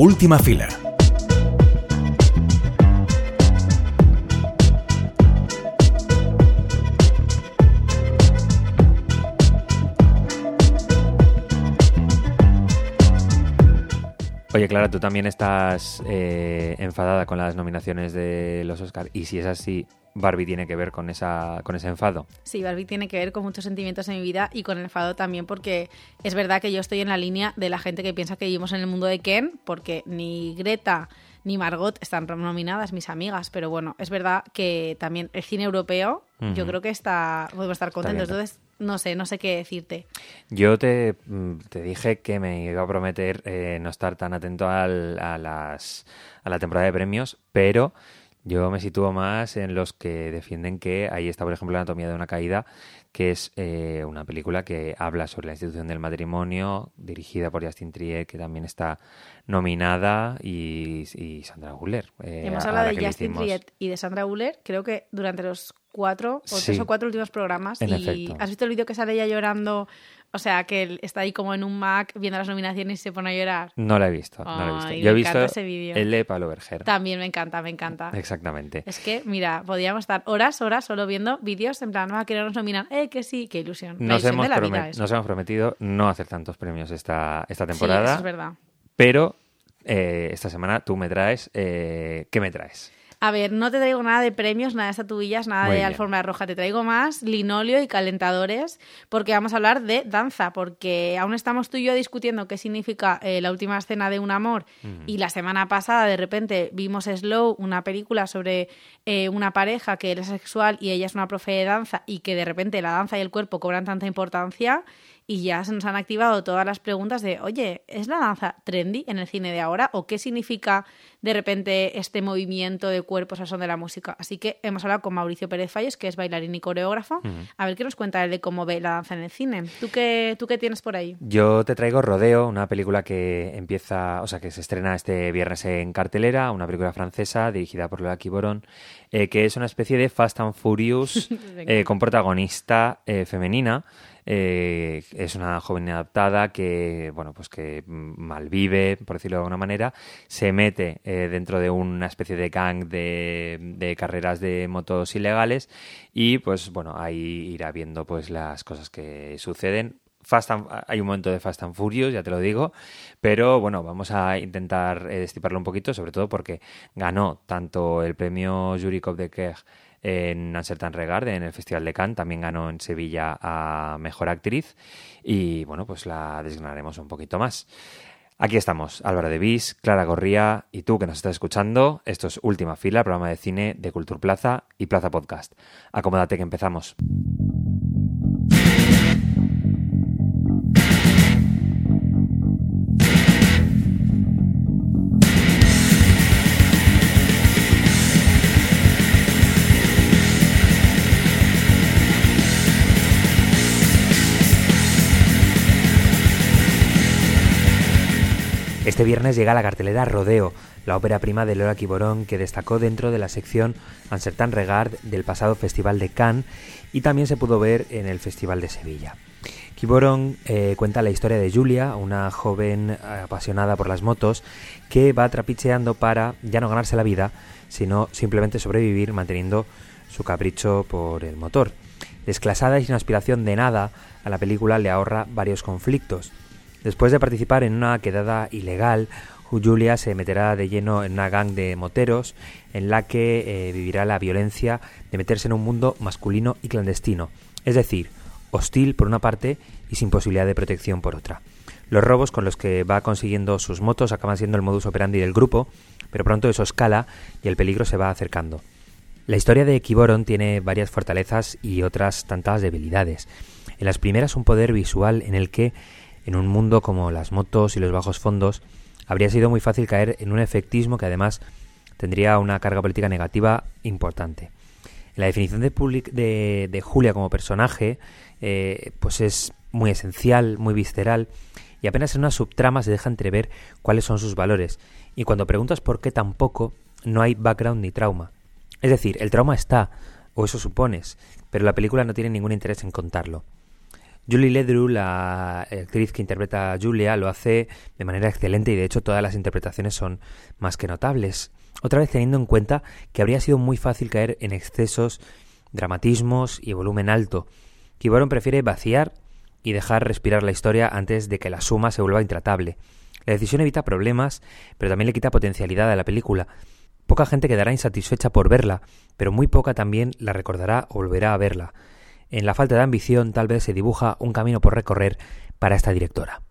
Última fila. Oye, Clara, tú también estás eh, enfadada con las nominaciones de los Oscars. Y si es así, Barbie tiene que ver con, esa, con ese enfado. Sí, Barbie tiene que ver con muchos sentimientos en mi vida y con el enfado también, porque es verdad que yo estoy en la línea de la gente que piensa que vivimos en el mundo de Ken, porque ni Greta ni Margot están nominadas, mis amigas, pero bueno, es verdad que también el cine europeo, yo creo que está, podemos estar contentos. Entonces, no sé, no sé qué decirte. Yo te, mm, te dije que me iba a prometer eh, no estar tan atento al, a, las, a la temporada de premios, pero yo me sitúo más en los que defienden que ahí está, por ejemplo, la anatomía de una caída, que es eh, una película que habla sobre la institución del matrimonio, dirigida por Justin Trier, que también está nominada, y, y Sandra Guller. eh, Hemos hablado de Justin Trier y de Sandra Guller, creo que durante los cuatro o Sí. tres o cuatro últimos programas. En y efecto. has visto el vídeo que sale ella llorando, o sea, que él está ahí como en un Mac viendo las nominaciones y se pone a llorar. No la he visto, no la he visto. Yo he visto ese el de Pablo Berger. También me encanta, me encanta. Exactamente. Es que, mira, podríamos estar horas, horas solo viendo vídeos en plan, ah, que no nos nominan, eh, que sí, qué ilusión. Nos ilusión hemos, vida, nos prometido no hacer tantos premios esta, esta Sí, temporada, eso es verdad. pero eh, esta semana tú me traes... eh, ¿Qué me traes? A ver, no te traigo nada de premios, nada de estatuillas, nada Muy de bien. alfombra roja. Te traigo más linoleo y calentadores porque vamos a hablar de danza, porque aún estamos tú y yo discutiendo qué significa eh, la última escena de un amor y la semana pasada de repente vimos Slow, una película sobre eh, una pareja que él es sexual y ella es una profe de danza y que de repente la danza y el cuerpo cobran tanta importancia y ya se nos han activado todas las preguntas de, oye, ¿es la danza trendy en el cine de ahora? ¿O qué significa de repente este movimiento de cuerpos al son de la música? Así que hemos hablado con Mauricio Pérez Fallos, que es bailarín y coreógrafo. A ver qué nos cuenta él de cómo ve la danza en el cine. ¿Tú qué, ¿Tú qué tienes por ahí? Yo te traigo Rodeo, una película que empieza, o sea, que se estrena este viernes en cartelera, una película francesa dirigida por Lola Kiborón, eh, que es una especie de Fast and Furious eh, con protagonista eh, femenina. Eh, es una joven adaptada que, bueno, pues que malvive, por decirlo de alguna manera, se mete eh, dentro de una especie de gang de, de carreras de motos ilegales y, pues, bueno, ahí irá viendo pues las cosas que suceden. Fast and- hay un momento de Fast and Furious, ya te lo digo, pero bueno, vamos a intentar eh, destiparlo un poquito, sobre todo porque ganó tanto el premio Jury de Kerr en Uncertain Regard en el Festival de Cannes, también ganó en Sevilla a Mejor Actriz y bueno, pues la desgranaremos un poquito más. Aquí estamos, Álvaro de Bis, Clara Gorría y tú que nos estás escuchando. Esto es Última Fila, programa de cine de Cultura Plaza y Plaza Podcast. Acomódate que empezamos. Este viernes llega a la cartelera Rodeo, la ópera prima de Lola Kiborón que destacó dentro de la sección Uncertain Regard del pasado Festival de Cannes y también se pudo ver en el Festival de Sevilla. Kiborón eh, cuenta la historia de Julia, una joven apasionada por las motos que va trapicheando para ya no ganarse la vida, sino simplemente sobrevivir manteniendo su capricho por el motor. Desclasada y sin aspiración de nada, a la película le ahorra varios conflictos. Después de participar en una quedada ilegal, Julia se meterá de lleno en una gang de moteros en la que eh, vivirá la violencia de meterse en un mundo masculino y clandestino, es decir, hostil por una parte y sin posibilidad de protección por otra. Los robos con los que va consiguiendo sus motos acaban siendo el modus operandi del grupo, pero pronto eso escala y el peligro se va acercando. La historia de Kiboron tiene varias fortalezas y otras tantas debilidades. En las primeras un poder visual en el que, en un mundo como las motos y los bajos fondos, habría sido muy fácil caer en un efectismo que además tendría una carga política negativa importante. La definición de, Julia como personaje eh, pues es muy esencial, muy visceral y apenas en una subtrama se deja entrever cuáles son sus valores y cuando preguntas por qué tampoco no hay background ni trauma. Es decir, el trauma está, o eso supones, pero la película no tiene ningún interés en contarlo. Julie Ledru, la actriz que interpreta a Julia, lo hace de manera excelente y de hecho todas las interpretaciones son más que notables. Otra vez teniendo en cuenta que habría sido muy fácil caer en excesos, dramatismos y volumen alto. Kiboron prefiere vaciar y dejar respirar la historia antes de que la suma se vuelva intratable. La decisión evita problemas, pero también le quita potencialidad a la película. Poca gente quedará insatisfecha por verla, pero muy poca también la recordará o volverá a verla. En la falta de ambición tal vez se dibuja un camino por recorrer para esta directora.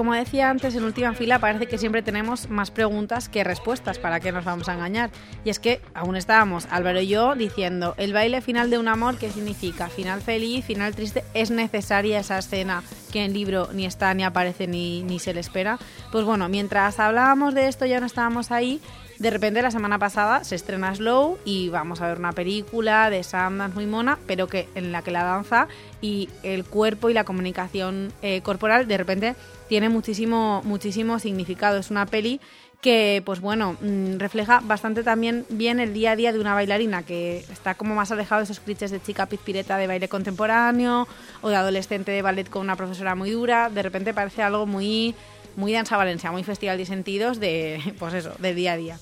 Como decía antes, en última fila parece que siempre tenemos más preguntas que respuestas, ¿para qué nos vamos a engañar? Y es que aún estábamos, Álvaro y yo, diciendo, el baile final de un amor, ¿qué significa? Final feliz, final triste, ¿es necesaria esa escena que en el libro ni está, ni aparece, ni, ni se le espera? Pues bueno, mientras hablábamos de esto ya no estábamos ahí, de repente la semana pasada se estrena Slow y vamos a ver una película de Sundance muy mona, pero que en la que la danza y el cuerpo y la comunicación eh, corporal de repente tiene muchísimo muchísimo significado. Es una peli que, pues bueno, mm, refleja bastante también bien el día a día de una bailarina que está como más alejado de esos clichés de chica pizpireta de baile contemporáneo o de adolescente de ballet con una profesora muy dura. De repente parece algo muy muy danza Valencia, muy festival de sentidos de, pues eso, del día a día.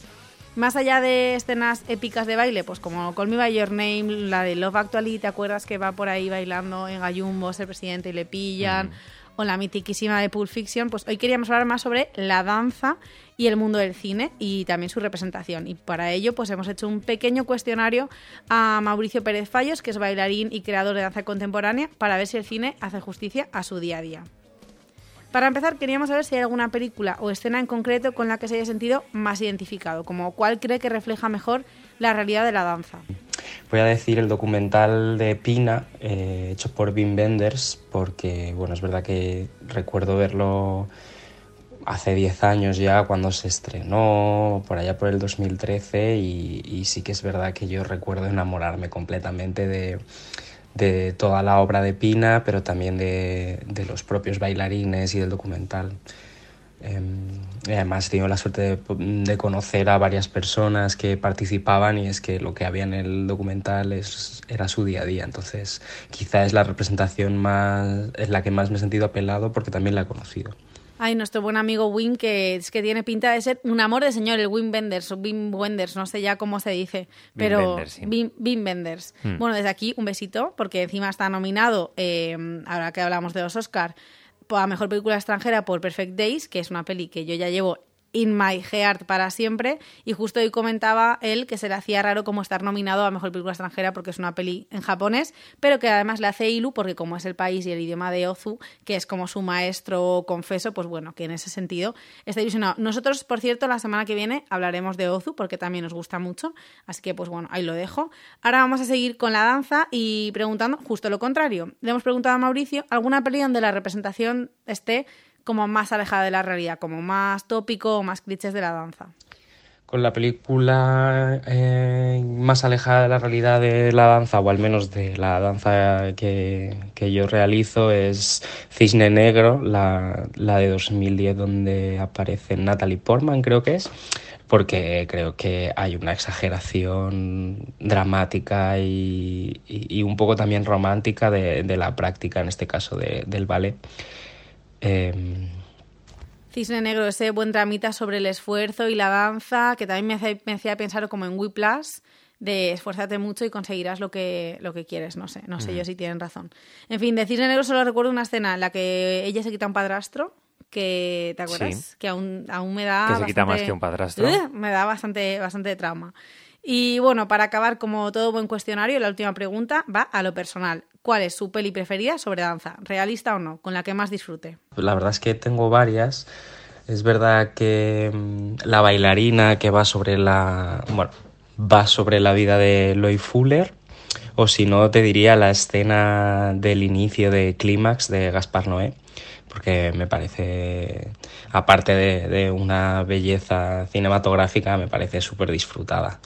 Más allá de escenas épicas de baile, pues como Call Me By Your Name, la de Love Actually, ¿te acuerdas que va por ahí bailando en Gallumbo, el presidente y le pillan? O la mitiquísima de Pulp Fiction, pues hoy queríamos hablar más sobre la danza y el mundo del cine y también su representación. Y para ello, pues hemos hecho un pequeño cuestionario a Mauricio Pérez Fallos, que es bailarín y creador de danza contemporánea, para ver si el cine hace justicia a su día a día. Para empezar, queríamos saber si hay alguna película o escena en concreto con la que se haya sentido más identificado, como cuál cree que refleja mejor la realidad de la danza. Voy a decir el documental de Pina, eh, hecho por Wim Wenders, porque bueno, es verdad que recuerdo verlo hace 10 años ya cuando se estrenó, por allá por el 2013, y sí que es verdad que yo recuerdo enamorarme completamente de de toda la obra de Pina, pero también de, los propios bailarines y del documental. Em, además he tenido la suerte de, conocer a varias personas que participaban y es que lo que había en el documental es, era su día a día. Entonces quizá es la representación más, es la que más me he sentido apelado porque también la he conocido. Ay, nuestro buen amigo Wim, que es que tiene pinta de ser un amor de señor, el Wim Wenders, o Wim Wenders, no sé ya cómo se dice, pero Wim Wenders. Hmm. Bueno, desde aquí un besito, porque encima está nominado, eh, ahora que hablamos de los Oscar, a Mejor Película Extranjera por Perfect Days, que es una peli que yo ya llevo In My Heart para siempre. Y justo hoy comentaba él que se le hacía raro como estar nominado a Mejor Película Extranjera porque es una peli en japonés, pero que además le hace Ilu porque como es el país y el idioma de Ozu, que es como su maestro confeso, pues bueno, que en ese sentido está ilusionado. Nosotros, por cierto, la semana que viene hablaremos de Ozu porque también nos gusta mucho, así que pues bueno, ahí lo dejo. Ahora vamos a seguir con la danza y preguntando justo lo contrario. Le hemos preguntado a Mauricio alguna peli donde la representación esté como más alejada de la realidad, como más tópico o más clichés de la danza. Con la película eh, más alejada de la realidad de la danza, o al menos de la danza que, yo realizo, es Cisne Negro, la, de 2010, donde aparece Natalie Portman, creo que es porque creo que hay una exageración dramática y, un poco también romántica de, la práctica, en este caso del ballet. Em, Cisne Negro, ese buen dramita sobre el esfuerzo y la danza, que también me, me hacía pensar como en Whiplash, de esfuérzate mucho y conseguirás lo que, lo que quieres, no sé, no sé yo si tienen razón. En fin, de Cisne Negro solo recuerdo una escena en la que ella se quita un padrastro, que, ¿te acuerdas? Que aún, aún me da... Que se quita más que un padrastro. me da bastante, bastante trauma. Y bueno, para acabar como todo buen cuestionario, la última pregunta va a lo personal. ¿Cuál es su peli preferida sobre danza? ¿Realista o no? ¿Con la que más disfrute? Pues la verdad es que tengo varias. Es verdad que mm, la bailarina que va sobre la. Bueno, va sobre la vida de Loy Fuller. O si no, te diría la escena del inicio de Clímax de Gaspar Noé. Porque me parece, aparte de, de una belleza cinematográfica, me parece súper disfrutada.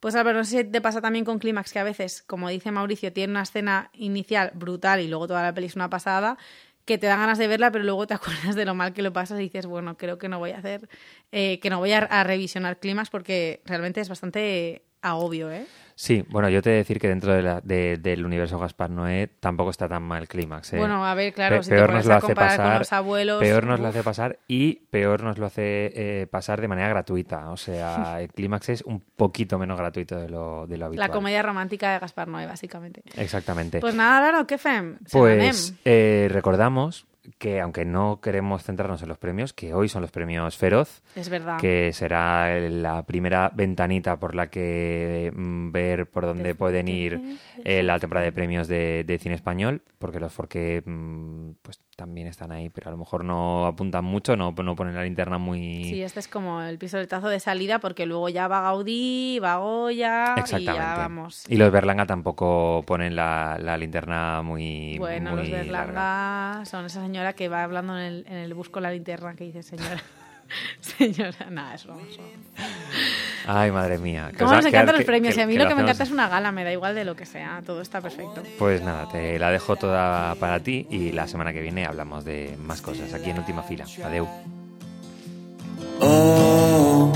Pues Álvaro, no sé si te pasa también con Clímax, que a veces, como dice Mauricio, tiene una escena inicial brutal y luego toda la peli es una pasada, que te dan ganas de verla, pero luego te acuerdas de lo mal que lo pasas y dices, bueno, creo que no voy a hacer, eh, que no voy a, a revisionar climas porque realmente es bastante agobio, ¿eh? Sí, bueno, yo te he de decir que dentro de la, de- del universo Gaspar Noé tampoco está tan mal Clímax. ¿eh? Bueno, a ver, claro, Pe- si te peor pones nos lo a hace comparar con pasar, los abuelos, peor nos lo hace pasar y peor nos lo hace eh, pasar de manera gratuita. O sea, el Clímax es un poquito menos gratuito de lo, de lo habitual. La comedia romántica de Gaspar Noé, básicamente. Exactamente. Pues nada, claro, ¿qué fem? Pues eh, recordamos que aunque no queremos centrarnos en los premios, que hoy son los premios Feroz, Es verdad. que será la primera ventanita por la que mm, ver por dónde pueden ir eh, la temporada de premios de, de cine español, porque los Forqué mm, pues también están ahí, pero a lo mejor no apuntan mucho, no, no ponen la linterna muy... Sí, este es como el pistoletazo de salida porque luego ya va Gaudí, va Goya y Exactamente. ya vamos. Y los Berlanga tampoco ponen la, la linterna muy. Bueno, muy los larga. Berlanga son esa señora que va hablando en el, en el bus con la linterna que dice señora. señora, nada, es broma, es broma. Ay, madre mía. ¿Cómo nos encantan los premios? que- y a mí que lo que me encanta es una gala, me da igual de lo que sea, todo está perfecto. Pues nada, te la dejo toda para ti y la semana que viene hablamos de más cosas aquí en última fila. Adeu. Oh,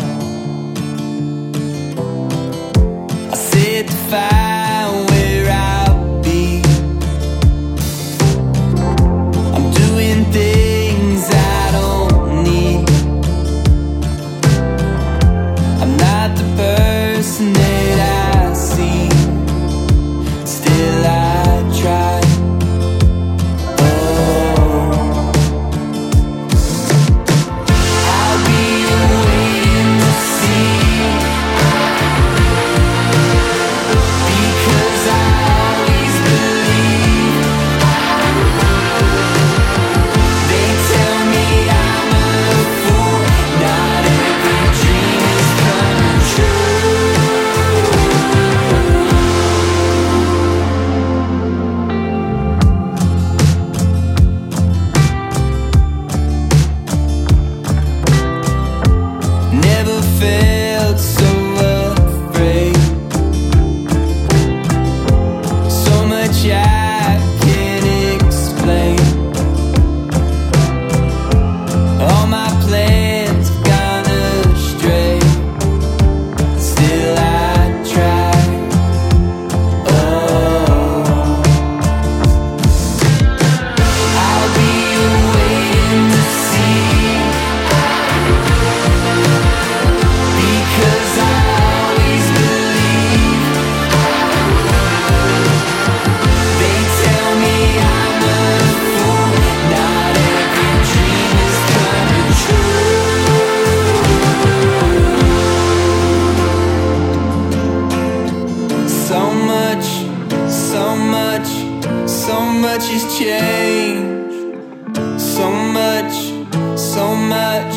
much, so much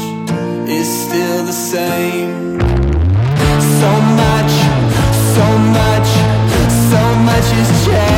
is still the same. So much, so much, so much has changed.